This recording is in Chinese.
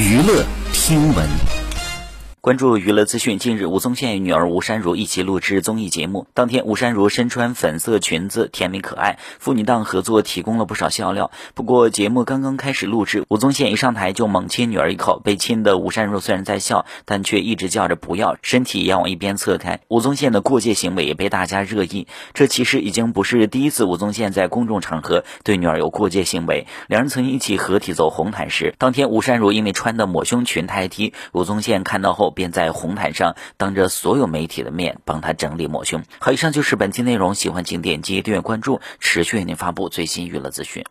娱乐听闻。关注娱乐资讯。近日，吴宗宪与女儿吴珊如。一起录制综艺节目。当天，吴珊如身穿粉色裙子，甜美可爱。父女档合作提供了不少笑料。不过，节目刚刚开始录制，吴宗宪一上台就猛亲女儿一口。被亲的吴珊如虽然在笑，但却一直叫着不要，身体也往一边侧开。吴宗宪的过界行为也被大家热议。这其实已经不是第一次吴宗宪在公众场合对女儿有过界行为。两人曾一起合体走红毯时，当天吴珊如因为穿的抹胸裙太低，吴宗宪看到后。便在红毯上当着所有媒体的面帮他整理抹胸。好，以上就是本期内容，喜欢请点击订阅关注，持续为您发布最新娱乐资讯。